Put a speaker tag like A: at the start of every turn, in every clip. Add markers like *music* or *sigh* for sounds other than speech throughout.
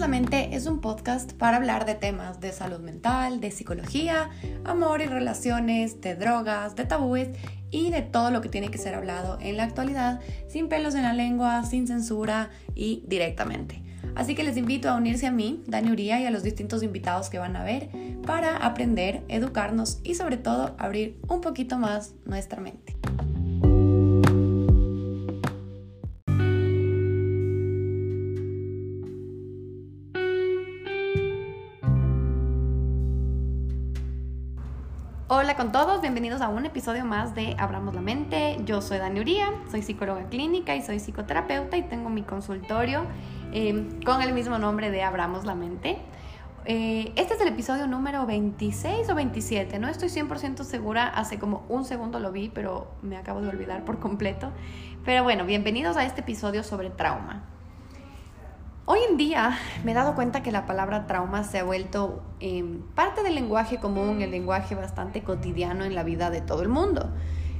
A: es un podcast para hablar de temas de salud mental, de psicología, amor y relaciones, de drogas, de tabúes y de todo lo que tiene que ser hablado en la actualidad, sin pelos en la lengua, sin censura y directamente. Así que les invito a unirse a mí, Dani Uría, y a los distintos invitados que van a ver para aprender, educarnos y sobre todo abrir un poquito más nuestra mente. Hola con todos, bienvenidos a un episodio más de Abramos la Mente. Yo soy Dani Uría, soy psicóloga clínica y soy psicoterapeuta y tengo mi consultorio em, con el mismo nombre de Abramos la Mente. Eh, este es el episodio número 26 o 27, no estoy 100% segura, hace como un segundo lo vi, pero me acabo de olvidar por completo. Pero bueno, bienvenidos a este episodio sobre trauma. Hoy en día me he dado cuenta que la palabra trauma se ha vuelto em, parte del lenguaje común, el lenguaje bastante cotidiano en la vida de todo el mundo.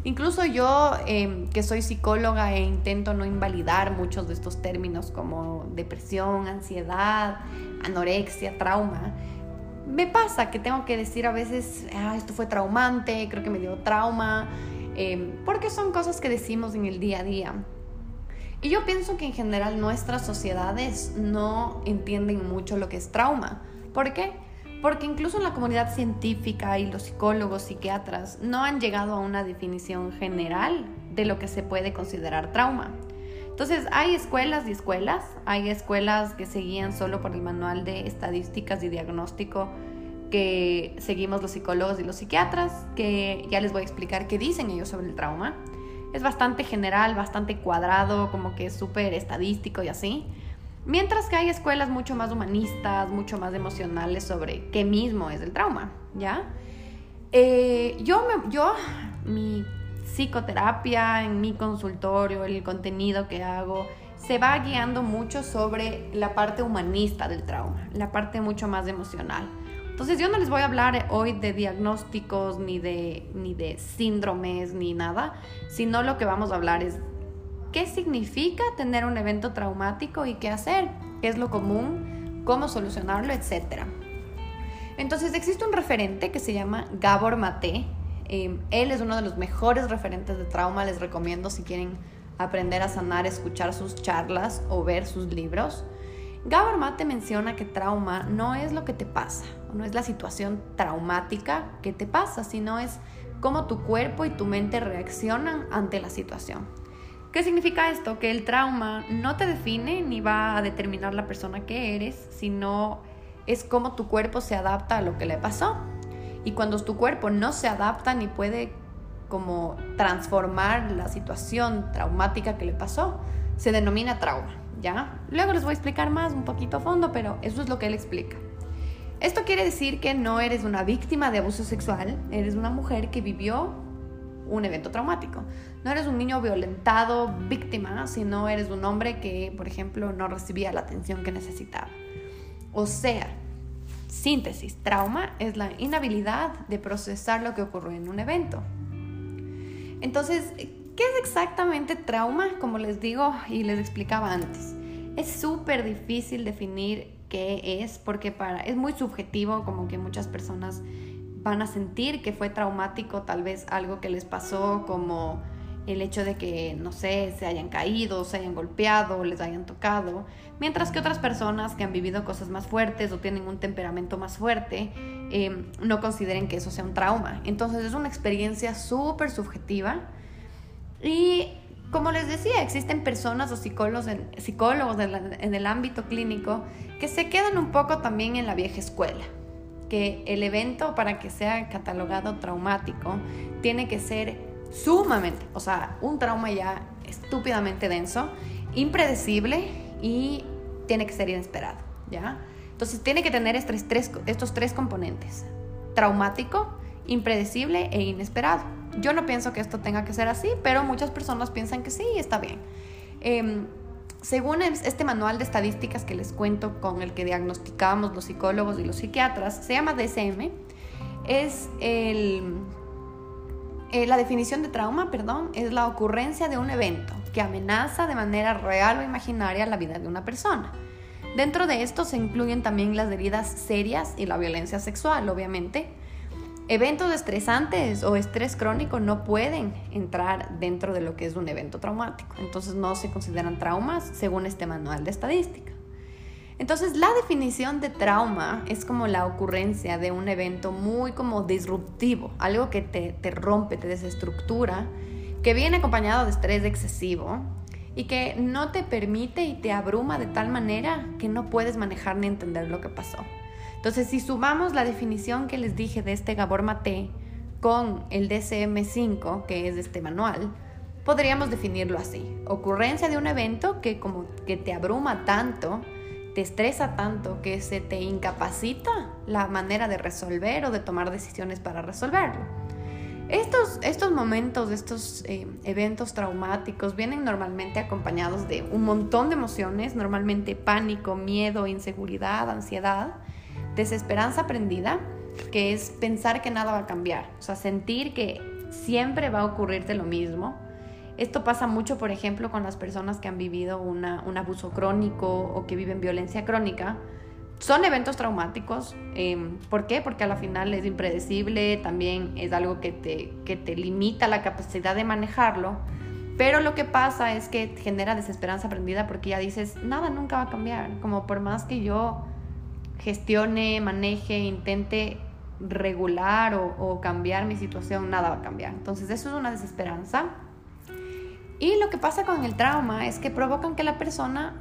A: Incluso yo, em, que soy psicóloga e intento no invalidar muchos de estos términos como depresión, ansiedad, anorexia, trauma, me pasa que tengo que decir a veces, ah, esto fue traumante, creo que me dio trauma, em, porque son cosas que decimos en el día a día. Y yo pienso que en general nuestras sociedades no entienden mucho lo que es trauma. ¿Por qué? Porque incluso en la comunidad científica y los psicólogos, psiquiatras, no han llegado a una definición general de lo que se puede considerar trauma. Entonces, hay escuelas y escuelas, hay escuelas que se guían solo por el manual de estadísticas y diagnóstico que seguimos los psicólogos y los psiquiatras, que ya les voy a explicar qué dicen ellos sobre el trauma es bastante general, bastante cuadrado, como que es súper estadístico y así. Mientras que hay escuelas mucho más humanistas, mucho más emocionales sobre qué mismo es el trauma, ¿ya? Eh, yo, yo, mi psicoterapia, en mi consultorio, el contenido que hago, se va guiando mucho sobre la parte humanista del trauma, la parte mucho más emocional. Entonces yo no les voy a hablar hoy de diagnósticos ni de, ni de síndromes ni nada, sino lo que vamos a hablar es qué significa tener un evento traumático y qué hacer, qué es lo común, cómo solucionarlo, etc. Entonces existe un referente que se llama Gabor Mate. Em, él es uno de los mejores referentes de trauma, les recomiendo si quieren aprender a sanar, escuchar sus charlas o ver sus libros. Gabor Mate menciona que trauma no es lo que te pasa, no es la situación traumática que te pasa, sino es cómo tu cuerpo y tu mente reaccionan ante la situación. ¿Qué significa esto? Que el trauma no te define ni va a determinar la persona que eres, sino es cómo tu cuerpo se adapta a lo que le pasó. Y cuando tu cuerpo no se adapta ni puede como transformar la situación traumática que le pasó, se denomina trauma. ¿ya? Luego les voy a explicar más un poquito a fondo, pero eso es lo que él explica. Esto quiere decir que no eres una víctima de abuso sexual, eres una mujer que vivió un evento traumático. No eres un niño violentado, víctima, sino eres un hombre que, por ejemplo, no recibía la atención que necesitaba. O sea, síntesis, trauma es la inhabilidad de procesar lo que ocurrió en un evento. Entonces, ¿Qué es exactamente trauma? Como les digo y les explicaba antes. Es súper difícil definir qué es porque para, es muy subjetivo, como que muchas personas van a sentir que fue traumático tal vez algo que les pasó como el hecho de que, no sé, se hayan caído, se hayan golpeado, les hayan tocado, mientras que otras personas que han vivido cosas más fuertes o tienen un temperamento más fuerte, em, no consideren que eso sea un trauma. Entonces es una experiencia súper subjetiva y como les decía, existen personas o psicólogos, en, psicólogos en, el ámbito clínico que se quedan un poco también en la vieja escuela, que el evento para que sea catalogado traumático tiene que ser sumamente, o sea, un trauma ya estúpidamente denso, impredecible y tiene que ser inesperado, ¿ya? Entonces tiene que tener estos tres, estos tres componentes, traumático, impredecible e inesperado. Yo no pienso que esto tenga que ser así, pero muchas personas piensan que sí y está bien. Em, según este manual de estadísticas que les cuento con el que diagnosticamos los psicólogos y los psiquiatras, se llama DSM, es el, eh, la definición de trauma, perdón, es la ocurrencia de un evento que amenaza de manera real o imaginaria la vida de una persona. Dentro de esto se incluyen también las heridas serias y la violencia sexual, obviamente. Eventos estresantes o estrés crónico no pueden entrar dentro de lo que es un evento traumático, entonces no se consideran traumas según este manual de estadística. Entonces la definición de trauma es como la ocurrencia de un evento muy como disruptivo, algo que te, te rompe, te desestructura, que viene acompañado de estrés excesivo y que no te permite y te abruma de tal manera que no puedes manejar ni entender lo que pasó. Entonces, si sumamos la definición que les dije de este Gabor Mate con el DCM5, que es este manual, podríamos definirlo así. Ocurrencia de un evento que como que te abruma tanto te estresa tanto que se te incapacita la manera de resolver o de tomar decisiones para resolverlo. Estos, estos momentos, estos eh, eventos traumáticos vienen normalmente acompañados de un montón de emociones, normalmente pánico, miedo, inseguridad, ansiedad, desesperanza aprendida, que es pensar que nada va a cambiar, o sea, sentir que siempre va a ocurrirte lo mismo, esto pasa mucho, por ejemplo, con las personas que han vivido un abuso crónico o que viven violencia crónica. Son eventos traumáticos. Em, ¿Por qué? Porque a la final es impredecible, también es algo que te, que te limita la capacidad de manejarlo. Pero lo que pasa es que genera desesperanza aprendida porque ya dices, nada nunca va a cambiar. Como por más que yo gestione, maneje, intente regular o, cambiar mi situación, nada va a cambiar. Entonces eso es una desesperanza. Y lo que pasa con el trauma es que provocan que la persona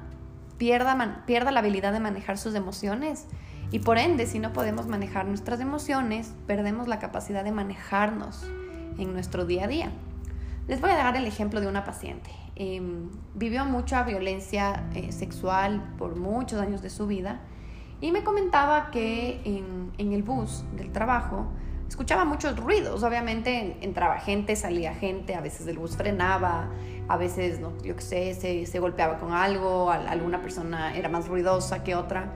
A: pierda, pierda la habilidad de manejar sus emociones. Y por ende, si no podemos manejar nuestras emociones, perdemos la capacidad de manejarnos en nuestro día a día. Les voy a dar el ejemplo de una paciente. Em, vivió mucha violencia eh, sexual por muchos años de su vida y me comentaba que en, en el bus del trabajo escuchaba muchos ruidos. Obviamente entraba gente, salía gente, a veces el bus frenaba, a veces, no, yo qué sé, se, se, golpeaba con algo, alguna persona era más ruidosa que otra.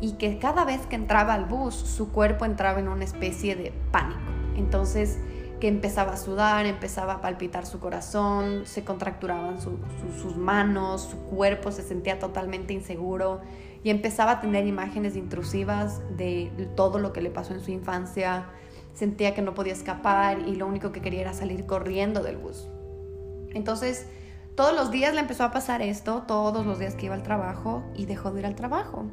A: Y que cada vez que entraba al bus, su cuerpo entraba en una especie de pánico. Entonces, que empezaba a sudar, empezaba a palpitar su corazón, se contracturaban sus manos, su cuerpo se sentía totalmente inseguro y empezaba a tener imágenes intrusivas de todo lo que le pasó en su infancia, sentía que no podía escapar y lo único que quería era salir corriendo del bus. Entonces, todos los días le empezó a pasar esto, todos los días que iba al trabajo y dejó de ir al trabajo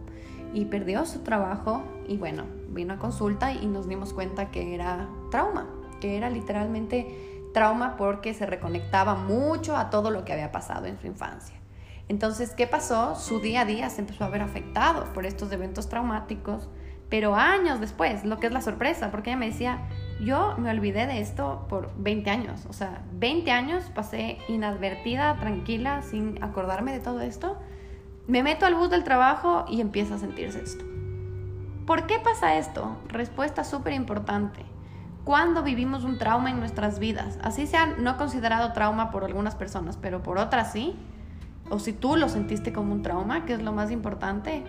A: y perdió su trabajo y bueno, vino a consulta y nos dimos cuenta que era trauma, que era literalmente trauma porque se reconectaba mucho a todo lo que había pasado en su infancia. Entonces, ¿qué pasó? Su día a día se empezó a ver afectado por estos eventos traumáticos pero años después, lo que es la sorpresa, porque ella me decía, yo me olvidé de esto por 20 años, o sea, 20 años pasé inadvertida, tranquila, sin acordarme de todo esto. Me meto al bus del trabajo y empieza a sentirse esto. ¿Por qué pasa esto? Respuesta súper importante. Cuando vivimos un trauma en nuestras vidas, así sea no considerado trauma por algunas personas, pero por otras sí, o si tú lo sentiste como un trauma, que es lo más importante,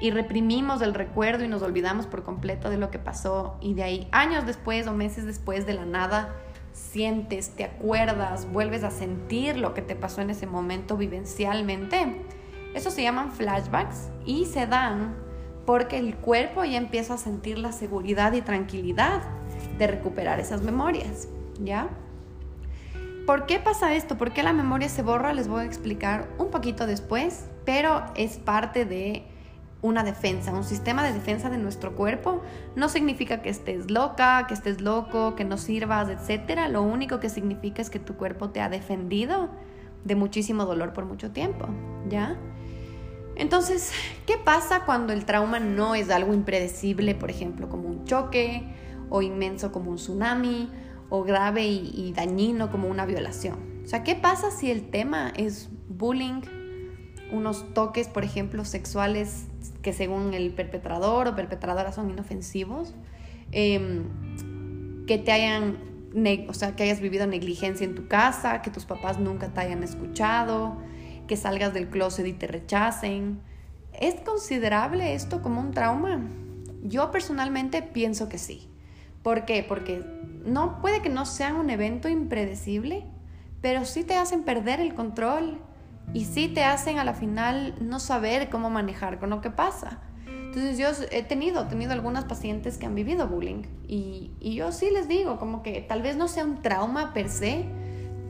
A: y reprimimos el recuerdo y nos olvidamos por completo de lo que pasó y de ahí años después o meses después de la nada sientes, te acuerdas, vuelves a sentir lo que te pasó en ese momento vivencialmente. Eso se llaman flashbacks y se dan porque el cuerpo ya empieza a sentir la seguridad y tranquilidad de recuperar esas memorias, ¿ya? ¿Por qué pasa esto? ¿Por qué la memoria se borra? Les voy a explicar un poquito después, pero es parte de una defensa, un sistema de defensa de nuestro cuerpo, no significa que estés loca, que estés loco, que no sirvas, etc. Lo único que significa es que tu cuerpo te ha defendido de muchísimo dolor por mucho tiempo, ¿ya? Entonces, ¿qué pasa cuando el trauma no es algo impredecible, por ejemplo, como un choque, o inmenso como un tsunami, o grave y, dañino como una violación? O sea, ¿qué pasa si el tema es bullying, unos toques, por ejemplo, sexuales que según el perpetrador o perpetradora son inofensivos, em, que te hayan, o sea, que hayas vivido negligencia en tu casa, que tus papás nunca te hayan escuchado, que salgas del closet y te rechacen. ¿Es considerable esto como un trauma? Yo personalmente pienso que sí. ¿Por qué? Porque no puede que no sea un evento impredecible, pero sí te hacen perder el control y sí te hacen a la final no saber cómo manejar con lo que pasa. Entonces yo he tenido, tenido algunas pacientes que han vivido bullying y, y yo sí les digo como que tal vez no sea un trauma per se,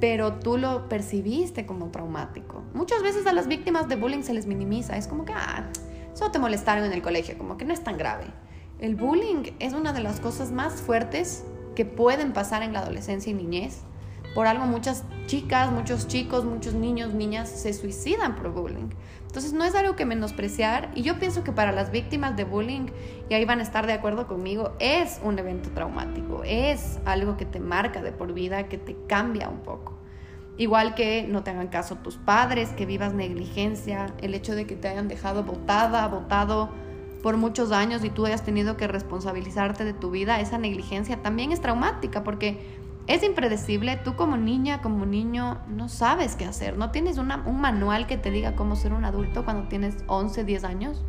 A: pero tú lo percibiste como traumático. Muchas veces a las víctimas de bullying se les minimiza, es como que, ah, solo te molestaron en el colegio, como que no es tan grave. El bullying es una de las cosas más fuertes que pueden pasar en la adolescencia y niñez. Por algo muchas chicas, muchos chicos, muchos niños, niñas se suicidan por bullying. Entonces no es algo que menospreciar y yo pienso que para las víctimas de bullying, y ahí van a estar de acuerdo conmigo, es un evento traumático, es algo que te marca de por vida, que te cambia un poco. Igual que no te hagan caso tus padres, que vivas negligencia, el hecho de que te hayan dejado botada, botado por muchos años y tú hayas tenido que responsabilizarte de tu vida, esa negligencia también es traumática porque es impredecible, tú como niña, como niño, no sabes qué hacer, no tienes un manual que te diga cómo ser un adulto cuando tienes 11, 10 años,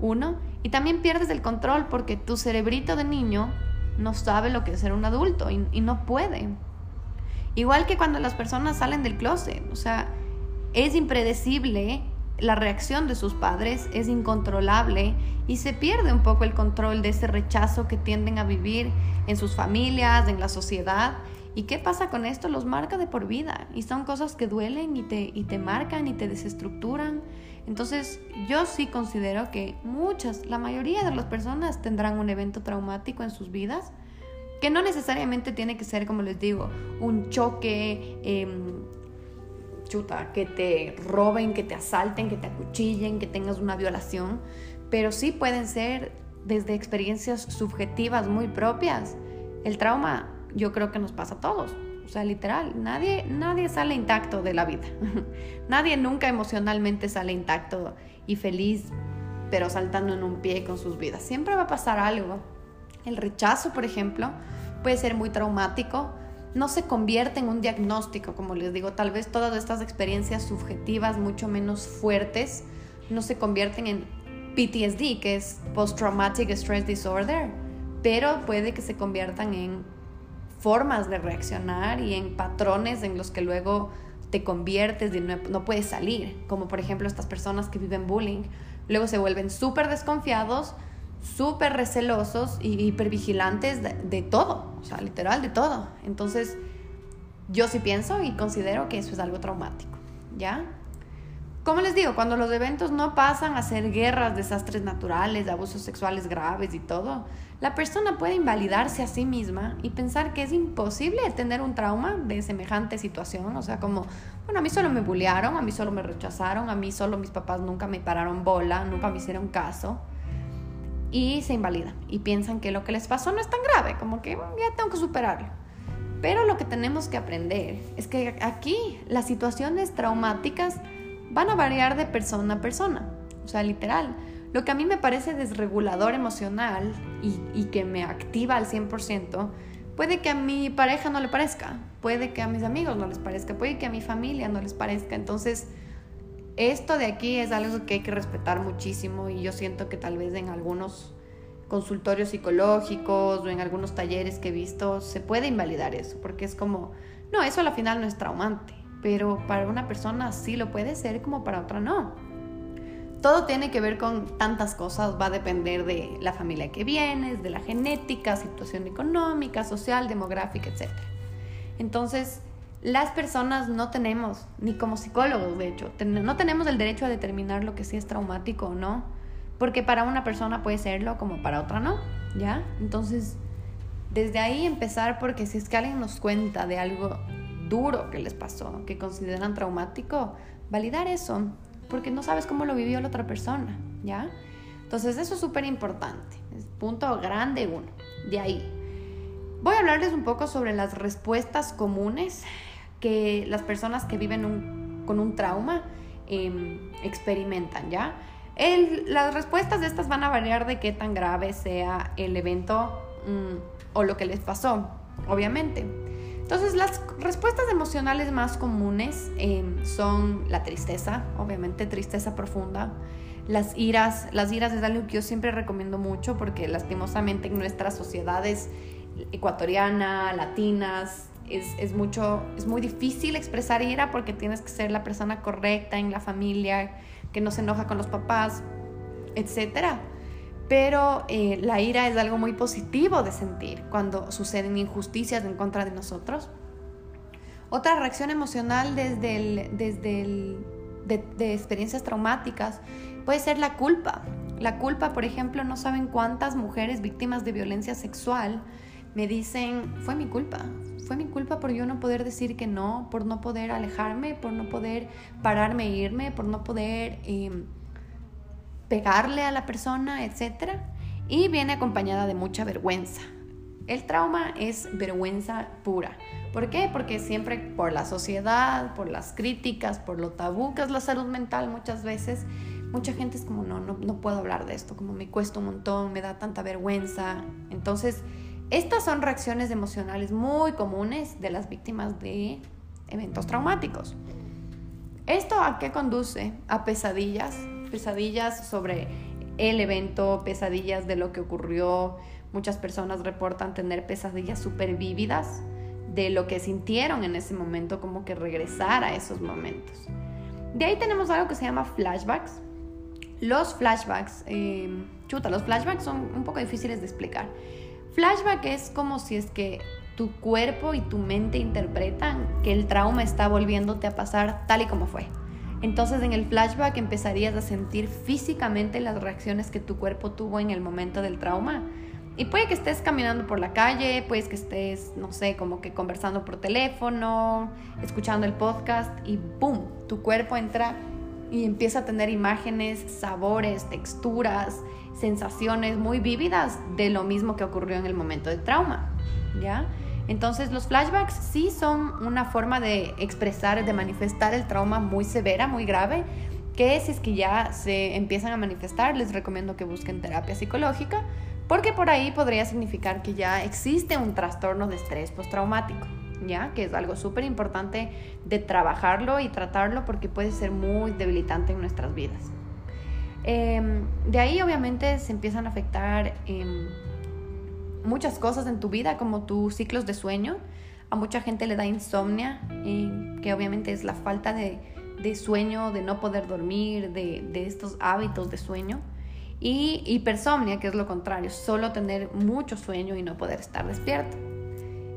A: uno, y también pierdes el control porque tu cerebrito de niño no sabe lo que es ser un adulto y, y no puede. Igual que cuando las personas salen del closet, o sea, es impredecible la reacción de sus padres es incontrolable y se pierde un poco el control de ese rechazo que tienden a vivir en sus familias, en la sociedad. ¿Y qué pasa con esto? Los marca de por vida y son cosas que duelen y te, y te marcan y te desestructuran. Entonces yo sí considero que muchas, la mayoría de las personas tendrán un evento traumático en sus vidas, que no necesariamente tiene que ser, como les digo, un choque. Eh, que te roben, que te asalten, que te acuchillen, que tengas una violación, pero sí pueden ser desde experiencias subjetivas muy propias. El trauma yo creo que nos pasa a todos. O sea, literal, nadie, nadie sale intacto de la vida. *laughs* nadie nunca emocionalmente sale intacto y feliz, pero saltando en un pie con sus vidas. Siempre va a pasar algo. El rechazo, por ejemplo, puede ser muy traumático, no se convierte en un diagnóstico, como les digo, tal vez todas estas experiencias subjetivas mucho menos fuertes no se convierten en PTSD, que es Post Traumatic Stress Disorder, pero puede que se conviertan en formas de reaccionar y en patrones en los que luego te conviertes y no, puedes salir, como por ejemplo estas personas que viven bullying, luego se vuelven súper desconfiados, súper recelosos y hipervigilantes de, de todo, o sea, literal de todo. Entonces, yo sí pienso y considero que eso es algo traumático, ¿ya? Como les digo, cuando los eventos no pasan a ser guerras, desastres naturales, abusos sexuales graves y todo, la persona puede invalidarse a sí misma y pensar que es imposible tener un trauma de semejante situación. O sea, como, bueno, a mí solo me bullearon, a mí solo me rechazaron, a mí solo mis papás nunca me pararon bola, nunca me hicieron caso y se invalidan y piensan que lo que les pasó no es tan grave, como que ya tengo que superarlo. Pero lo que tenemos que aprender es que aquí las situaciones traumáticas van a variar de persona a persona, o sea, literal. Lo que a mí me parece desregulador emocional y, y que me activa al 100%, puede que a mi pareja no le parezca, puede que a mis amigos no les parezca, puede que a mi familia no les parezca. Entonces, esto de aquí es algo que hay que respetar muchísimo y yo siento que tal vez en algunos consultorios psicológicos o en algunos talleres que he visto se puede invalidar eso, porque es como, no, eso al final no es traumante, pero para una persona sí lo puede ser como para otra no. Todo tiene que ver con tantas cosas, va a depender de la familia que vienes, de la genética, situación económica, social, demográfica, etc. Entonces, las personas no tenemos, ni como psicólogos de hecho, no tenemos el derecho a determinar lo que sí es traumático o no, porque para una persona puede serlo como para otra no, ¿ya? Entonces, desde ahí empezar porque si es que alguien nos cuenta de algo duro que les pasó, que consideran traumático, validar eso, porque no sabes cómo lo vivió la otra persona, ¿ya? Entonces, eso es súper importante, es punto grande uno, de ahí. Voy a hablarles un poco sobre las respuestas comunes que las personas que viven con un trauma em, experimentan, ¿ya? las respuestas de estas van a variar de qué tan grave sea el evento mm, o lo que les pasó, obviamente. Entonces, las respuestas emocionales más comunes em, son la tristeza, obviamente tristeza profunda, las iras, las iras es algo que yo siempre recomiendo mucho porque lastimosamente en nuestras sociedades ecuatoriana, latinas, es, mucho, es muy difícil expresar ira porque tienes que ser la persona correcta en la familia, que no se enoja con los papás, etc. Pero eh, la ira es algo muy positivo de sentir cuando suceden injusticias en contra de nosotros. Otra reacción emocional desde el, desde el, de, experiencias traumáticas puede ser la culpa. La culpa, por ejemplo, no saben cuántas mujeres víctimas de violencia sexual me dicen, fue mi culpa, fue mi culpa por yo no poder decir que no, por no poder alejarme, por no poder pararme e irme, por no poder em, pegarle a la persona, etc. Y viene acompañada de mucha vergüenza. El trauma es vergüenza pura. ¿Por qué? Porque siempre por la sociedad, por las críticas, por lo tabú que es la salud mental muchas veces, mucha gente es como, no, no, no puedo hablar de esto, como me cuesta un montón, me da tanta vergüenza. Entonces, estas son reacciones emocionales muy comunes de las víctimas de eventos traumáticos. ¿Esto a qué conduce? A pesadillas, pesadillas sobre el evento, pesadillas de lo que ocurrió. Muchas personas reportan tener pesadillas súper vívidas de lo que sintieron en ese momento, como que regresar a esos momentos. De ahí tenemos algo que se llama flashbacks. Los flashbacks, eh, chuta, los flashbacks son un poco difíciles de explicar. Flashback es como si es que tu cuerpo y tu mente interpretan que el trauma está volviéndote a pasar tal y como fue. Entonces en el flashback empezarías a sentir físicamente las reacciones que tu cuerpo tuvo en el momento del trauma. Y puede que estés caminando por la calle, puede que estés, no sé, como que conversando por teléfono, escuchando el podcast y ¡boom! Tu cuerpo entra y empieza a tener imágenes, sabores, texturas, sensaciones muy vívidas de lo mismo que ocurrió en el momento del trauma, ¿ya? Entonces los flashbacks sí son una forma de expresar, de manifestar el trauma muy severa, muy grave, que si es que ya se empiezan a manifestar, les recomiendo que busquen terapia psicológica, porque por ahí podría significar que ya existe un trastorno de estrés postraumático, ¿ya? Que es algo súper importante de trabajarlo y tratarlo porque puede ser muy debilitante en nuestras vidas. Em, de ahí obviamente se empiezan a afectar em, muchas cosas en tu vida, como tus ciclos de sueño. A mucha gente le da insomnia, que obviamente es la falta de, sueño, de no poder dormir, de, de, estos hábitos de sueño. Y hipersomnia, que es lo contrario, solo tener mucho sueño y no poder estar despierto.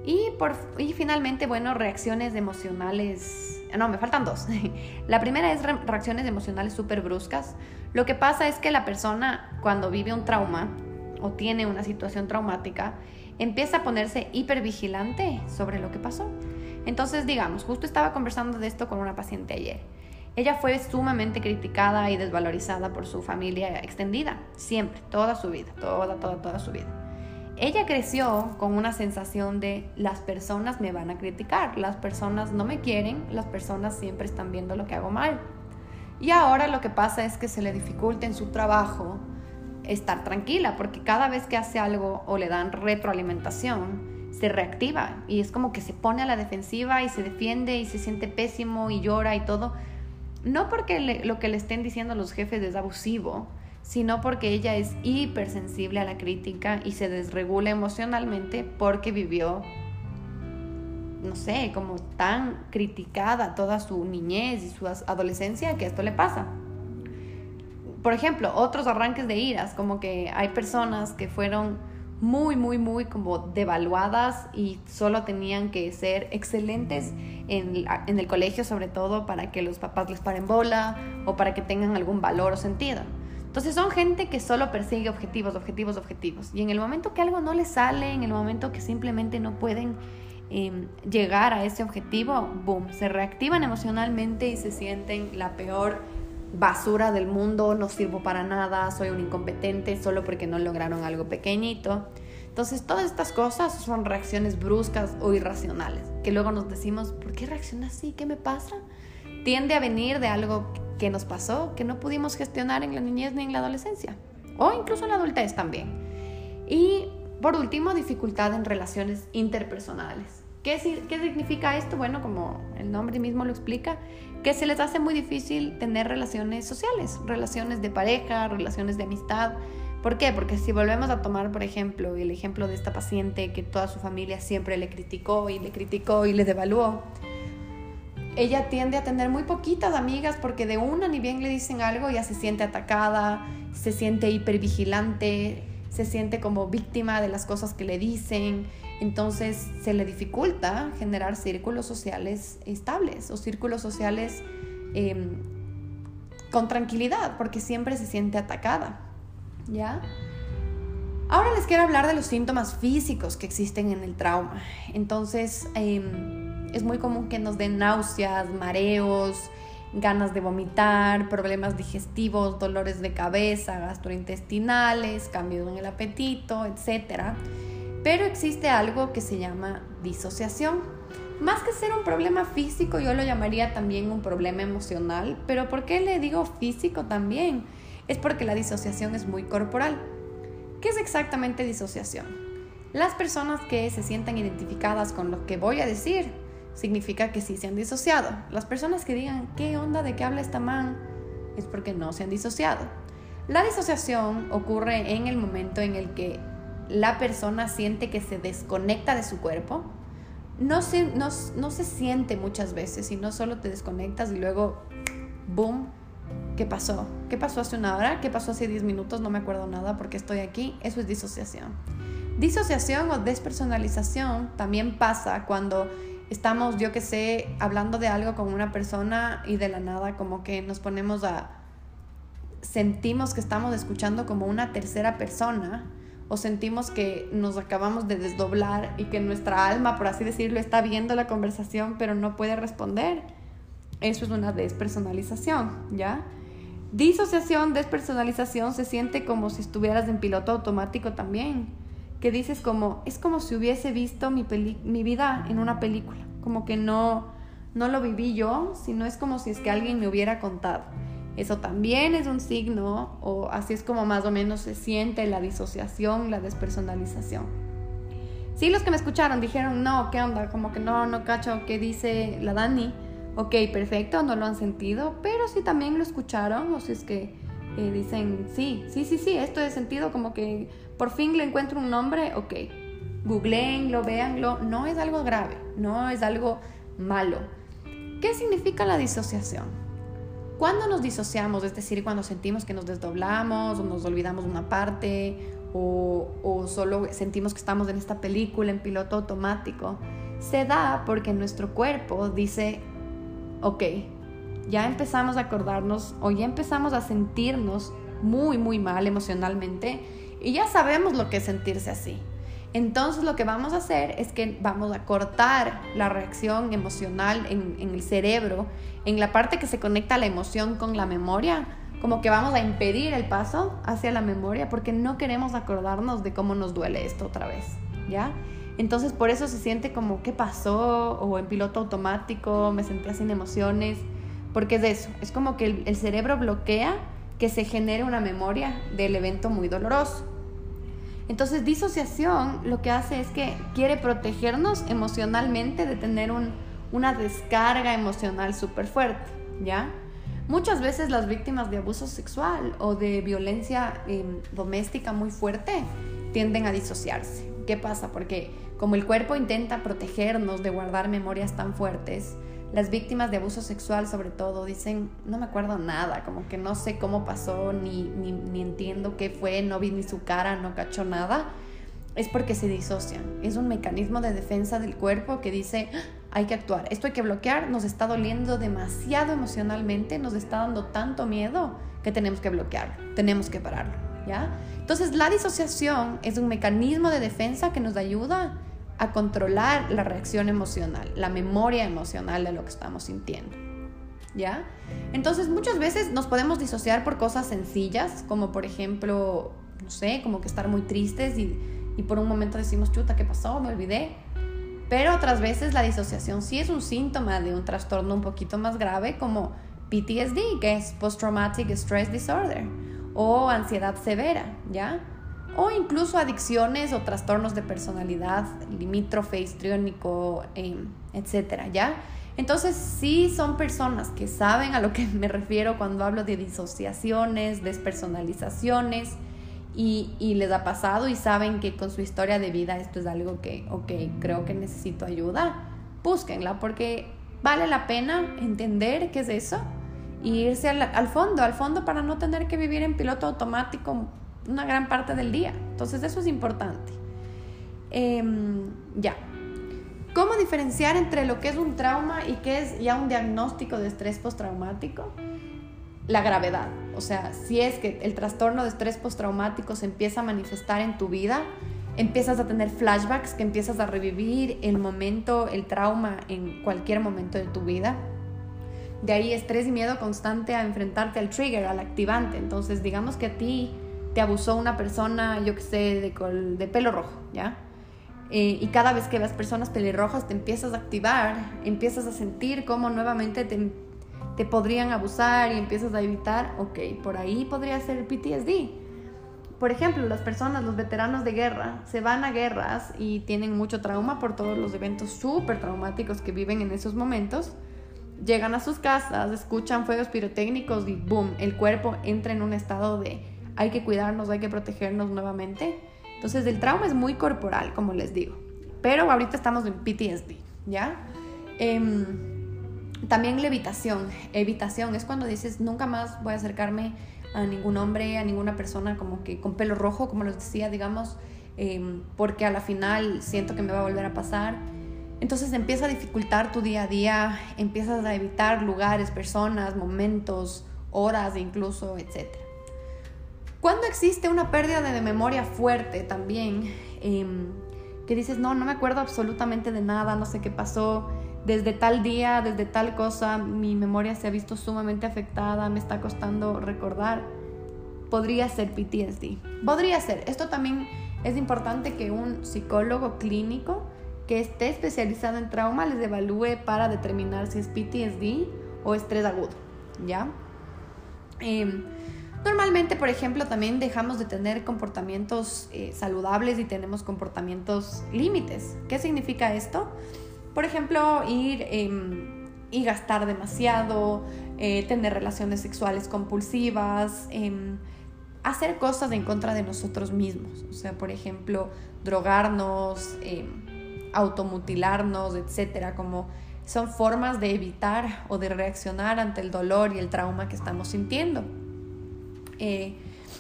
A: Y, por, y finalmente, bueno, reacciones emocionales. No, me faltan dos. *laughs* La primera es reacciones emocionales súper bruscas. Lo que pasa es que la persona cuando vive un trauma o tiene una situación traumática, empieza a ponerse hipervigilante sobre lo que pasó. Entonces, digamos, justo estaba conversando de esto con una paciente ayer. Ella fue sumamente criticada y desvalorizada por su familia extendida, siempre, toda su vida, toda, toda, toda su vida ella creció con una sensación de las personas me van a criticar, las personas no me quieren, las personas siempre están viendo lo que hago mal. Y ahora lo que pasa es que se le dificulta en su trabajo estar tranquila, porque cada vez que hace algo o le dan retroalimentación, se reactiva y es como que se pone a la defensiva y se defiende y se siente pésimo y llora y todo. No porque lo que le estén diciendo los jefes es abusivo, sino porque ella es hipersensible a la crítica y se desregula emocionalmente porque vivió, no sé, como tan criticada toda su niñez y su adolescencia que esto le pasa. Por ejemplo, otros arranques de iras, como que hay personas que fueron muy, muy, muy como devaluadas y solo tenían que ser excelentes en, en el colegio sobre todo para que los papás les paren bola o para que tengan algún valor o sentido. Entonces son gente que solo persigue objetivos, objetivos, objetivos. Y en el momento que algo no les sale, en el momento que simplemente no pueden em, llegar a ese objetivo, boom, se reactivan emocionalmente y se sienten la peor basura del mundo, no sirvo para nada, soy un incompetente solo porque no lograron algo pequeñito. Entonces todas estas cosas son reacciones bruscas o irracionales, que luego nos decimos, ¿por qué reacciona así? ¿Qué me pasa? Tiende a venir de algo que nos pasó, que no pudimos gestionar en la niñez ni en la adolescencia, o incluso en la adultez también. Y por último, dificultad en relaciones interpersonales. ¿Qué, ¿Qué significa esto? Bueno, como el nombre mismo lo explica, que se les hace muy difícil tener relaciones sociales, relaciones de pareja, relaciones de amistad, ¿Por qué? Porque si volvemos a tomar, por ejemplo, el ejemplo de esta paciente que toda su familia siempre le criticó y le criticó y le devaluó, ella tiende a tener muy poquitas amigas porque de una ni bien le dicen algo ya se siente atacada, se siente hipervigilante, se siente como víctima de las cosas que le dicen, entonces se le dificulta generar círculos sociales estables o círculos sociales em, con tranquilidad porque siempre se siente atacada, ¿ya? Ahora les quiero hablar de los síntomas físicos que existen en el trauma. Entonces, em, es muy común que nos den náuseas, mareos, ganas de vomitar, problemas digestivos, dolores de cabeza, gastrointestinales, cambios en el apetito, etc. Pero existe algo que se llama disociación. Más que ser un problema físico, yo lo llamaría también un problema emocional. Pero ¿por qué le digo físico también? Es porque la disociación es muy corporal. ¿Qué es exactamente disociación? Las personas que se sientan identificadas con lo que voy a decir significa que sí se han disociado. Las personas que digan, ¿qué onda de qué habla esta man? Es porque no se han disociado. La disociación ocurre en el momento en el que la persona siente que se desconecta de su cuerpo. No se, no, no se siente muchas veces, sino solo te desconectas y luego, boom, ¿qué pasó? ¿Qué pasó hace una hora? ¿Qué pasó hace 10 minutos? No me acuerdo nada porque estoy aquí. Eso es disociación. Disociación o despersonalización también pasa cuando estamos, yo que sé, hablando de algo con una persona y de la nada como que nos ponemos a... sentimos que estamos escuchando como una tercera persona o sentimos que nos acabamos de desdoblar y que nuestra alma, por así decirlo, está viendo la conversación pero no puede responder. Eso es una despersonalización, ¿ya? Disociación, despersonalización se siente como si estuvieras en piloto automático también que dices como, es como si hubiese visto mi, mi vida en una película, como que no, no lo viví yo, sino es como si es que alguien me hubiera contado. Eso también es un signo, o así es como más o menos se siente la disociación, la despersonalización. Sí, los que me escucharon dijeron, no, ¿qué onda? Como que no, no cacho qué dice la Dani. Ok, perfecto, no lo han sentido, pero sí también lo escucharon, o si es que eh, dicen, sí, sí, sí, sí, esto es sentido como que por fin le encuentro un nombre, ok, googleenlo, véanlo, no es algo grave, no es algo malo. ¿Qué significa la disociación? Cuando nos disociamos, es decir, cuando sentimos que nos desdoblamos o nos olvidamos una parte o, o solo sentimos que estamos en esta película en piloto automático, se da porque nuestro cuerpo dice, ok, ya empezamos a acordarnos o ya empezamos a sentirnos muy, muy mal emocionalmente y ya sabemos lo que es sentirse así. Entonces lo que vamos a hacer es que vamos a cortar la reacción emocional en, el cerebro, en la parte que se conecta la emoción con la memoria, como que vamos a impedir el paso hacia la memoria porque no queremos acordarnos de cómo nos duele esto otra vez, ¿ya? Entonces por eso se siente como qué pasó o en piloto automático, me sentía sin emociones, porque es eso, es como que el cerebro bloquea que se genere una memoria del evento muy doloroso. Entonces, disociación lo que hace es que quiere protegernos emocionalmente de tener una descarga emocional súper fuerte, ¿ya? Muchas veces las víctimas de abuso sexual o de violencia em, doméstica muy fuerte tienden a disociarse. ¿Qué pasa? Porque como el cuerpo intenta protegernos de guardar memorias tan fuertes, las víctimas de abuso sexual sobre todo dicen, no me acuerdo nada, como que no sé cómo pasó, ni, ni, entiendo qué fue, no vi ni su cara, no cacho nada, es porque se disocian. Es un mecanismo de defensa del cuerpo que dice, ah, hay que actuar, esto hay que bloquear, nos está doliendo demasiado emocionalmente, nos está dando tanto miedo que tenemos que bloquearlo, tenemos que pararlo, ¿ya? Entonces la disociación es un mecanismo de defensa que nos ayuda a controlar la reacción emocional, la memoria emocional de lo que estamos sintiendo. ¿Ya? Entonces muchas veces nos podemos disociar por cosas sencillas, como por ejemplo, no sé, como que estar muy tristes y, y por un momento decimos, chuta, ¿qué pasó? Me olvidé. Pero otras veces la disociación sí es un síntoma de un trastorno un poquito más grave como PTSD, que es Post Traumatic Stress Disorder, o ansiedad severa, ¿ya? O incluso adicciones o trastornos de personalidad limítrofe, histriónico, em, etcétera, ¿ya? Entonces, sí son personas que saben a lo que me refiero cuando hablo de disociaciones, despersonalizaciones y, les ha pasado y saben que con su historia de vida esto es algo que, ok, creo que necesito ayuda, búsquenla porque vale la pena entender qué es eso y irse al fondo, al fondo para no tener que vivir en piloto automático una gran parte del día. Entonces eso es importante. Em, ya. ¿Cómo diferenciar entre lo que es un trauma y qué es ya un diagnóstico de estrés postraumático? La gravedad. O sea, si es que el trastorno de estrés postraumático se empieza a manifestar en tu vida, empiezas a tener flashbacks, que empiezas a revivir el momento, el trauma en cualquier momento de tu vida. De ahí estrés y miedo constante a enfrentarte al trigger, al activante. Entonces, digamos que a ti te abusó una persona, yo que sé, de, pelo rojo, ¿ya? Eh, y cada vez que ves personas pelirrojas te empiezas a activar, empiezas a sentir cómo nuevamente te, te podrían abusar y empiezas a evitar, ok, por ahí podría ser PTSD. Por ejemplo, las personas, los veteranos de guerra, se van a guerras y tienen mucho trauma por todos los eventos súper traumáticos que viven en esos momentos. Llegan a sus casas, escuchan fuegos pirotécnicos y boom, el cuerpo entra en un estado de hay que cuidarnos, hay que protegernos nuevamente entonces el trauma es muy corporal, como les digo. Pero ahorita estamos en PTSD, ¿ya? Em, también la evitación. Evitación es cuando dices, nunca más voy a acercarme a ningún hombre, a ninguna persona como que con pelo rojo, como les decía, digamos, em, porque a la final siento que me va a volver a pasar. Entonces empieza a dificultar tu día a día, empiezas a evitar lugares, personas, momentos, horas incluso, etcétera. Cuando existe una pérdida de memoria fuerte también, em, que dices, no, no me acuerdo absolutamente de nada, no sé qué pasó, desde tal día, desde tal cosa, mi memoria se ha visto sumamente afectada, me está costando recordar, podría ser PTSD. Podría ser. Esto también es importante que un psicólogo clínico que esté especializado en trauma les evalúe para determinar si es PTSD o estrés agudo, ¿ya? Eh, Normalmente, por ejemplo, también dejamos de tener comportamientos eh, saludables y tenemos comportamientos límites. ¿Qué significa esto? Por ejemplo, ir em, y gastar demasiado, eh, tener relaciones sexuales compulsivas, em, hacer cosas en contra de nosotros mismos. O sea, por ejemplo, drogarnos, em, automutilarnos, etcétera, como son formas de evitar o de reaccionar ante el dolor y el trauma que estamos sintiendo. Eh,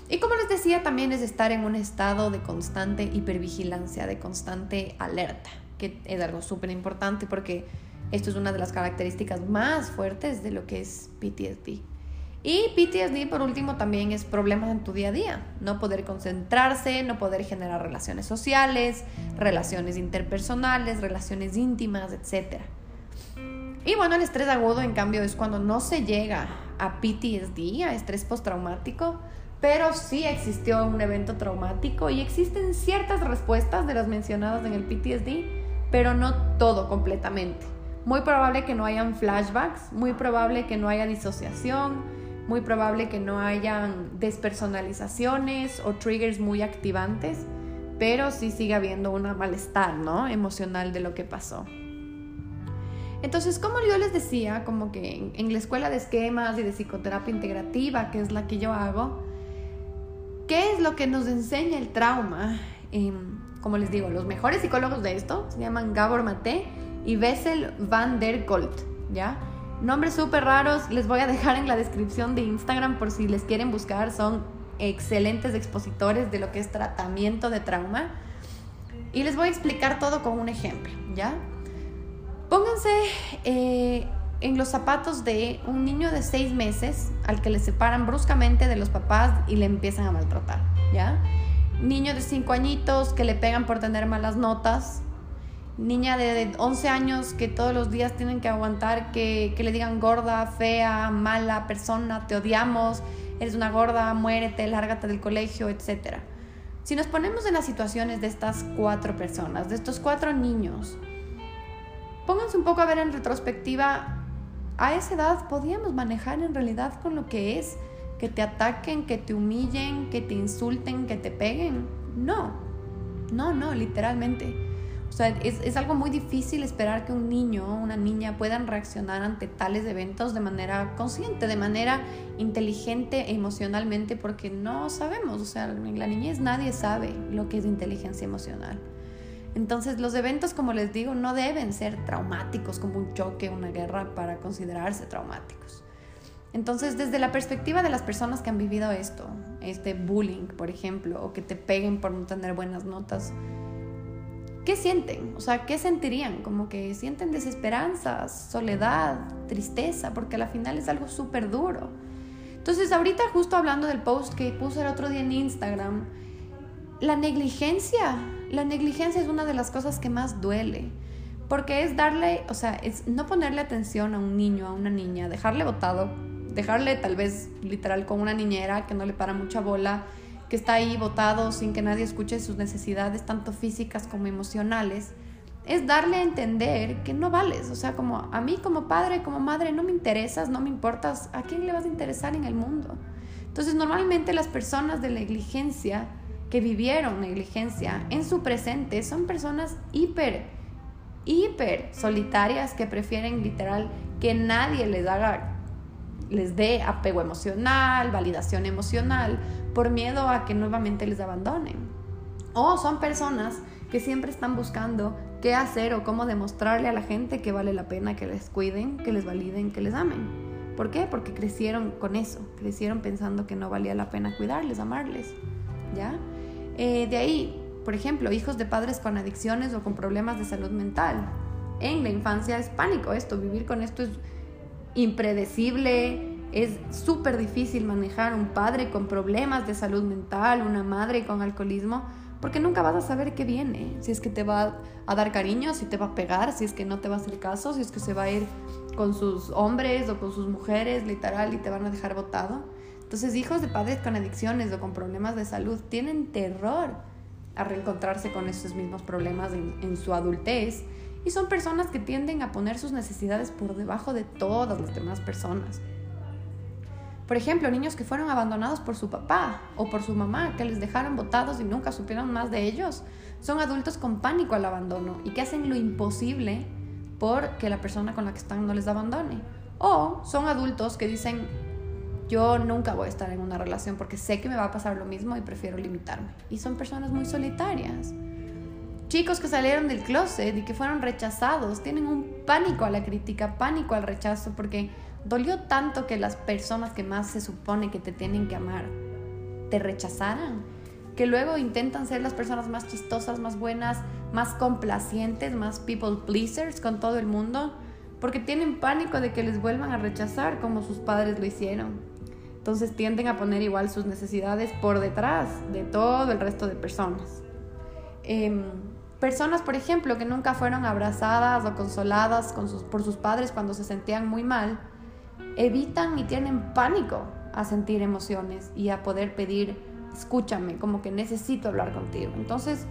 A: y como les decía, también es estar en un estado de constante hipervigilancia, de constante alerta, que es algo súper importante porque esto es una de las características más fuertes de lo que es PTSD. Y PTSD, por último, también es problemas en tu día a día. No poder concentrarse, no poder generar relaciones sociales, relaciones interpersonales, relaciones íntimas, etc. Y bueno, el estrés agudo, en cambio, es cuando no se llega a PTSD, a estrés postraumático, pero sí existió un evento traumático y existen ciertas respuestas de las mencionadas en el PTSD, pero no todo completamente. Muy probable que no hayan flashbacks, muy probable que no haya disociación, muy probable que no hayan despersonalizaciones o triggers muy activantes, pero sí sigue habiendo un malestar ¿no? emocional de lo que pasó. Entonces, como yo les decía, como que en, la escuela de esquemas y de psicoterapia integrativa, que es la que yo hago, ¿qué es lo que nos enseña el trauma? Em, como les digo, los mejores psicólogos de esto se llaman Gabor Mate y Bessel van der Kolk, ¿ya? Nombres súper raros, les voy a dejar en la descripción de Instagram por si les quieren buscar, son excelentes expositores de lo que es tratamiento de trauma. Y les voy a explicar todo con un ejemplo, ¿ya? Pónganse eh, en los zapatos de un niño de seis meses al que le separan bruscamente de los papás y le empiezan a maltratar, ¿ya? Niño de cinco añitos que le pegan por tener malas notas. Niña de 11 años que todos los días tienen que aguantar que, que le digan gorda, fea, mala persona, te odiamos, eres una gorda, muérete, lárgate del colegio, etc. Si nos ponemos en las situaciones de estas cuatro personas, de estos cuatro niños, pónganse un poco a ver en retrospectiva, a esa edad podíamos manejar en realidad con lo que es que te ataquen, que te humillen, que te insulten, que te peguen. No, no, no, literalmente. O sea, es, es, algo muy difícil esperar que un niño o una niña puedan reaccionar ante tales eventos de manera consciente, de manera inteligente emocionalmente, porque no sabemos. O sea, la niñez nadie sabe lo que es inteligencia emocional. Entonces, los eventos, como les digo, no deben ser traumáticos como un choque, una guerra, para considerarse traumáticos. Entonces, desde la perspectiva de las personas que han vivido esto, este bullying, por ejemplo, o que te peguen por no tener buenas notas, ¿qué sienten? O sea, ¿qué sentirían? Como que sienten desesperanza, soledad, tristeza, porque al final es algo súper duro. Entonces, ahorita justo hablando del post que puse el otro día en Instagram, la negligencia, la negligencia es una de las cosas que más duele. Porque es darle, o sea, es no ponerle atención a un niño, a una niña, dejarle botado, dejarle tal vez literal con una niñera que no le para mucha bola, que está ahí votado sin que nadie escuche sus necesidades, tanto físicas como emocionales, es darle a entender que no vales. O sea, como a mí como padre, como madre, no me interesas, no me importas, ¿a quién le vas a interesar en el mundo? Entonces, normalmente las personas de negligencia, que vivieron negligencia en su presente, son personas hiper, hiper solitarias que prefieren literal que nadie les haga les dé apego emocional, validación emocional, por miedo a que nuevamente les abandonen. O son personas que siempre están buscando qué hacer o cómo demostrarle a la gente que vale la pena que les cuiden, que les validen, que les amen. ¿Por qué? Porque crecieron con eso, crecieron pensando que no valía la pena cuidarles, amarles. ¿Ya? Eh, de ahí, por ejemplo, hijos de padres con adicciones o con problemas de salud mental. En la infancia es pánico esto, vivir con esto es impredecible, es súper difícil manejar un padre con problemas de salud mental, una madre con alcoholismo, porque nunca vas a saber qué viene, si es que te va a dar cariño, si te va a pegar, si es que no te va a hacer caso, si es que se va a ir con sus hombres o con sus mujeres, literal, y te van a dejar botado. Entonces, hijos de padres con adicciones o con problemas de salud tienen terror a reencontrarse con esos mismos problemas en, en su adultez y son personas que tienden a poner sus necesidades por debajo de todas las demás personas. Por ejemplo, niños que fueron abandonados por su papá o por su mamá, que les dejaron botados y nunca supieron más de ellos, son adultos con pánico al abandono y que hacen lo imposible por que la persona con la que están no les abandone. O son adultos que dicen, yo nunca voy a estar en una relación porque sé que me va a pasar lo mismo y prefiero limitarme. Y son personas muy solitarias. Chicos que salieron del closet y que fueron rechazados tienen un pánico a la crítica, pánico al rechazo, porque dolió tanto que las personas que más se supone que te tienen que amar te rechazaran, que luego intentan ser las personas más chistosas, más buenas, más complacientes, más people pleasers con todo el mundo, porque tienen pánico de que les vuelvan a rechazar como sus padres lo hicieron. Entonces tienden a poner igual sus necesidades por detrás de todo el resto de personas. Em, Personas, por ejemplo, que nunca fueron abrazadas o consoladas por sus padres cuando se sentían muy mal, evitan y tienen pánico a sentir emociones y a poder pedir, escúchame, como que necesito hablar contigo. Entonces,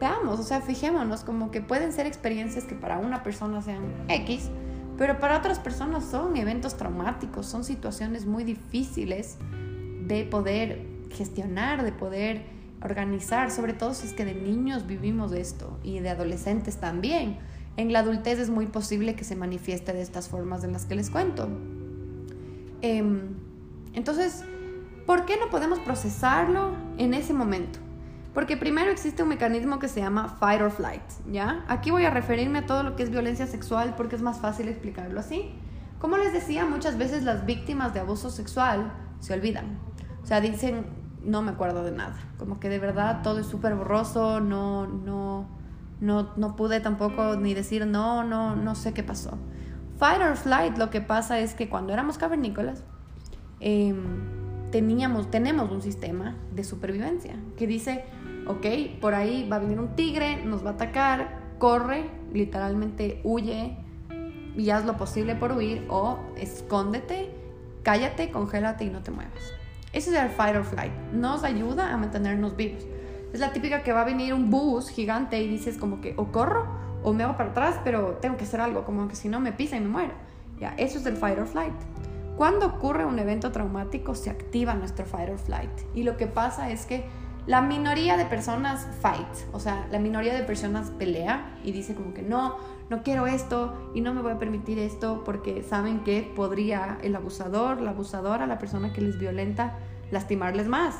A: veamos, o sea, fijémonos como que pueden ser experiencias que para una persona sean X, pero para otras personas son eventos traumáticos, son situaciones muy difíciles de poder gestionar, de poder organizar, sobre todo si es que de niños vivimos esto y de adolescentes también. En la adultez es muy posible que se manifieste de estas formas de las que les cuento. Em, entonces, ¿por qué no podemos procesarlo en ese momento? Porque primero existe un mecanismo que se llama fight or flight, ¿ya? Aquí voy a referirme a todo lo que es violencia sexual porque es más fácil explicarlo así. Como les decía, muchas veces las víctimas de abuso sexual se olvidan. O sea, dicen, no me acuerdo de nada. Como que de verdad todo es súper borroso, no, no, no, no pude tampoco ni decir no, no, no sé qué pasó. Fight or flight, lo que pasa es que cuando éramos cavernícolas, em, teníamos, tenemos un sistema de supervivencia que dice, ok, por ahí va a venir un tigre, nos va a atacar, corre, literalmente huye y haz lo posible por huir o escóndete, cállate, congélate y no te muevas. Ese es el fight or flight. Nos ayuda a mantenernos vivos. Es la típica que va a venir un bus gigante y dices como que o corro o me hago para atrás, pero tengo que hacer algo, como que si no me pisa y me muero. Ya, eso es el fight or flight. Cuando ocurre un evento traumático se activa nuestro fight or flight y lo que pasa es que la minoría de personas fight, o sea, la minoría de personas pelea y dice como que no, no quiero esto y no me voy a permitir esto porque saben que podría el abusador, la abusadora, la persona que les violenta, lastimarles más.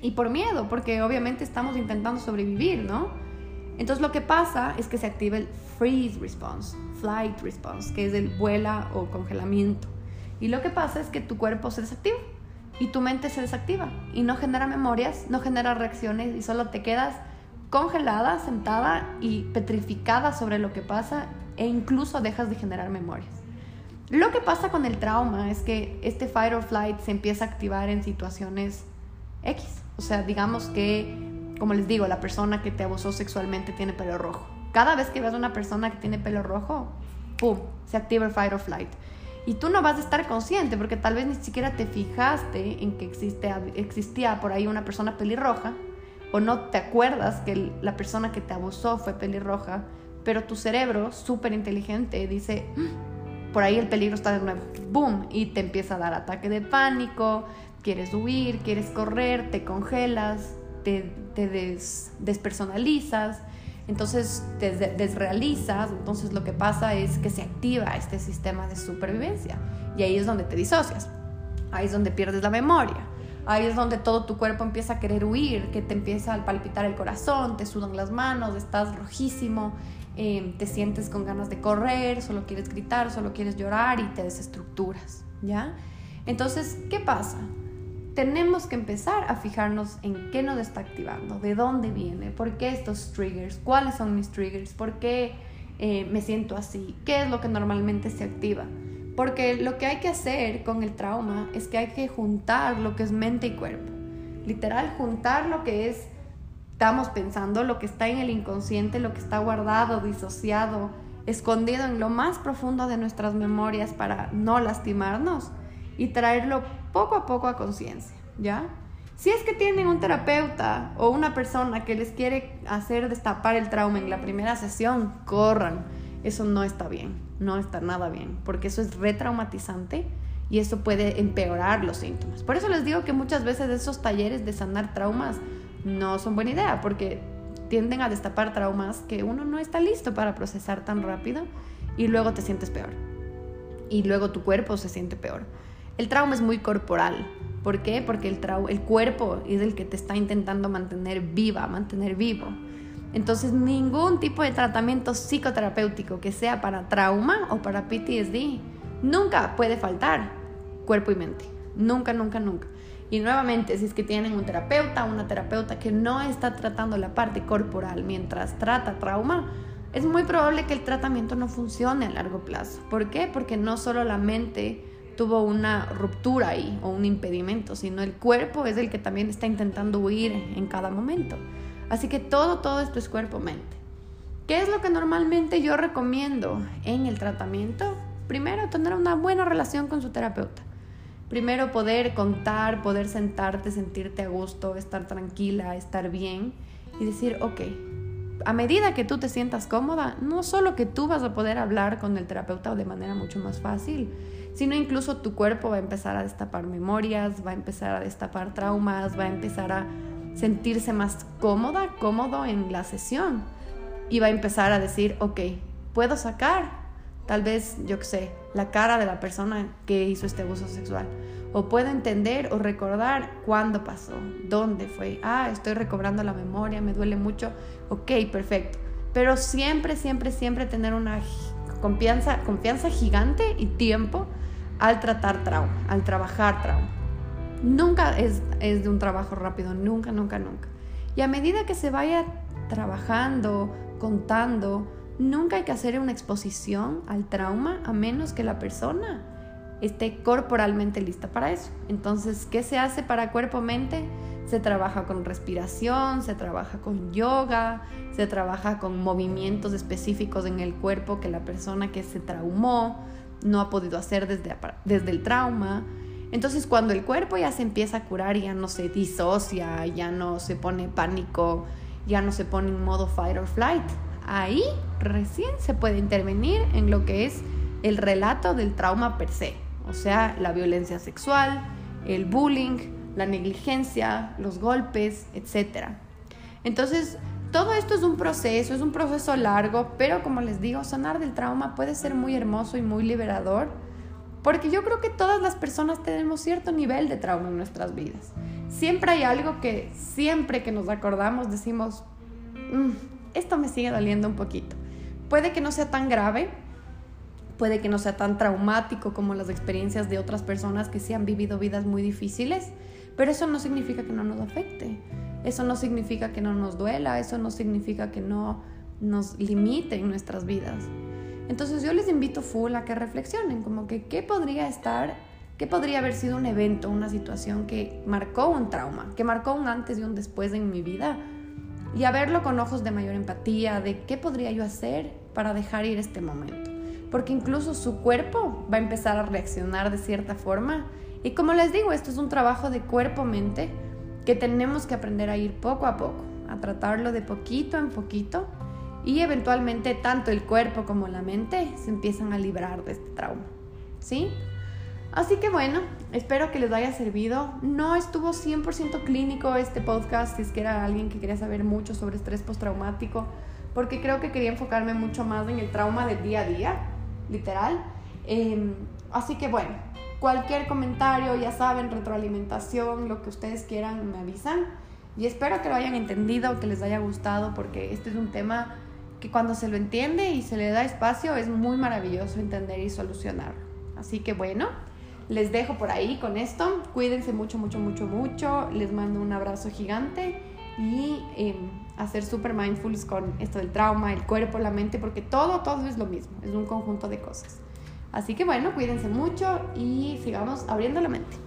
A: Y por miedo, porque obviamente estamos intentando sobrevivir, ¿no? Entonces lo que pasa es que se activa el freeze response, flight response, que es el vuela o congelamiento. Y lo que pasa es que tu cuerpo se desactiva y tu mente se desactiva y no genera memorias, no genera reacciones y solo te quedas congelada, sentada y petrificada sobre lo que pasa e incluso dejas de generar memorias. Lo que pasa con el trauma es que este fight or flight se empieza a activar en situaciones X. O sea, digamos que, como les digo, la persona que te abusó sexualmente tiene pelo rojo. Cada vez que ves a una persona que tiene pelo rojo, ¡pum! Se activa el fight or flight. Y tú no vas a estar consciente porque tal vez ni siquiera te fijaste en que existía por ahí una persona pelirroja o no te acuerdas que la persona que te abusó fue pelirroja, pero tu cerebro, súper inteligente, dice, mm, por ahí el peligro está de nuevo, ¡boom! Y te empieza a dar ataque de pánico, quieres huir, quieres correr, te congelas, te, despersonalizas entonces te desrealizas, entonces lo que pasa es que se activa este sistema de supervivencia y ahí es donde te disocias, ahí es donde pierdes la memoria, ahí es donde todo tu cuerpo empieza a querer huir, que te empieza a palpitar el corazón, te sudan las manos, estás rojísimo, eh, te sientes con ganas de correr, solo quieres gritar, solo quieres llorar y te desestructuras, ¿ya? Entonces, ¿qué pasa? Tenemos que empezar a fijarnos en qué nos está activando, de dónde viene, por qué estos triggers, cuáles son mis triggers, por qué eh, me siento así, qué es lo que normalmente se activa. Porque lo que hay que hacer con el trauma es que hay que juntar lo que es mente y cuerpo. Literal, juntar lo que es, estamos pensando, lo que está en el inconsciente, lo que está guardado, disociado, escondido en lo más profundo de nuestras memorias para no lastimarnos y traerlo poco a poco a conciencia, ¿ya? Si es que tienen un terapeuta o una persona que les quiere hacer destapar el trauma en la primera sesión, corran. Eso no está bien, no está nada bien, porque eso es retraumatizante y eso puede empeorar los síntomas. Por eso les digo que muchas veces esos talleres de sanar traumas no son buena idea, porque tienden a destapar traumas que uno no está listo para procesar tan rápido y luego te sientes peor. Y luego tu cuerpo se siente peor. El trauma es muy corporal. ¿Por qué? Porque el, el cuerpo es el que te está intentando mantener viva, mantener vivo. Entonces, ningún tipo de tratamiento psicoterapéutico que sea para trauma o para PTSD nunca puede faltar cuerpo y mente. Nunca, nunca, nunca. Y nuevamente, si es que tienen un terapeuta o una terapeuta que no está tratando la parte corporal mientras trata trauma, es muy probable que el tratamiento no funcione a largo plazo. ¿Por qué? Porque no solo la mente tuvo una ruptura ahí o un impedimento, sino el cuerpo es el que también está intentando huir en cada momento. Así que todo, todo esto es cuerpo-mente. ¿Qué es lo que normalmente yo recomiendo en el tratamiento? Primero, tener una buena relación con su terapeuta. Primero, poder contar, poder sentarte, sentirte a gusto, estar tranquila, estar bien y decir, ok, a medida que tú te sientas cómoda, no solo que tú vas a poder hablar con el terapeuta de manera mucho más fácil, sino incluso tu cuerpo va a empezar a destapar memorias, va a empezar a destapar traumas, va a empezar a sentirse más cómoda, cómodo en la sesión y va a empezar a decir, ok, puedo sacar tal vez, yo qué sé, la cara de la persona que hizo este abuso sexual. O puedo entender o recordar cuándo pasó, dónde fue. Ah, estoy recobrando la memoria, me duele mucho. Ok, perfecto. Pero siempre, siempre, siempre tener una confianza, confianza gigante y tiempo al tratar trauma, al trabajar trauma. Nunca es, es de un trabajo rápido, nunca, nunca, nunca. Y a medida que se vaya trabajando, contando, nunca hay que hacer una exposición al trauma a menos que la persona esté corporalmente lista para eso. Entonces, ¿qué se hace para cuerpo-mente? Se trabaja con respiración, se trabaja con yoga, se trabaja con movimientos específicos en el cuerpo que la persona que se traumó no ha podido hacer desde, desde el trauma. Entonces cuando el cuerpo ya se empieza a curar, ya no se disocia, ya no se pone pánico, ya no se pone en modo fight or flight, ahí recién se puede intervenir en lo que es el relato del trauma per se, o sea, la violencia sexual, el bullying, la negligencia, los golpes, etc. Entonces, todo esto es un proceso, es un proceso largo, pero como les digo, sanar del trauma puede ser muy hermoso y muy liberador, porque yo creo que todas las personas tenemos cierto nivel de trauma en nuestras vidas. Siempre hay algo que siempre que nos acordamos decimos, mm, esto me sigue doliendo un poquito. Puede que no sea tan grave, puede que no sea tan traumático como las experiencias de otras personas que sí han vivido vidas muy difíciles, pero eso no significa que no nos afecte. Eso no significa que no nos duela, eso no significa que no nos limite en nuestras vidas. Entonces yo les invito full a que reflexionen, como que qué podría estar, qué podría haber sido un evento, una situación que marcó un trauma, que marcó un antes y un después en mi vida, y a verlo con ojos de mayor empatía, de qué podría yo hacer para dejar ir este momento. Porque incluso su cuerpo va a empezar a reaccionar de cierta forma. Y como les digo, esto es un trabajo de cuerpo-mente que tenemos que aprender a ir poco a poco, a tratarlo de poquito en poquito y eventualmente tanto el cuerpo como la mente se empiezan a librar de este trauma. ¿Sí? Así que bueno, espero que les haya servido. No estuvo 100% clínico este podcast, si es que era alguien que quería saber mucho sobre estrés postraumático, porque creo que quería enfocarme mucho más en el trauma del día a día, literal. Em, así que bueno, Cualquier comentario, ya saben, retroalimentación, lo que ustedes quieran, me avisan. Y espero que lo hayan entendido, que les haya gustado, porque este es un tema que cuando se lo entiende y se le da espacio es muy maravilloso entender y solucionar. Así que bueno, les dejo por ahí con esto. Cuídense mucho, mucho, mucho, mucho. Les mando un abrazo gigante y eh, hacer super mindfuls con esto del trauma, el cuerpo, la mente, porque todo, todo es lo mismo, es un conjunto de cosas. Así que bueno, cuídense mucho y sigamos abriendo la mente.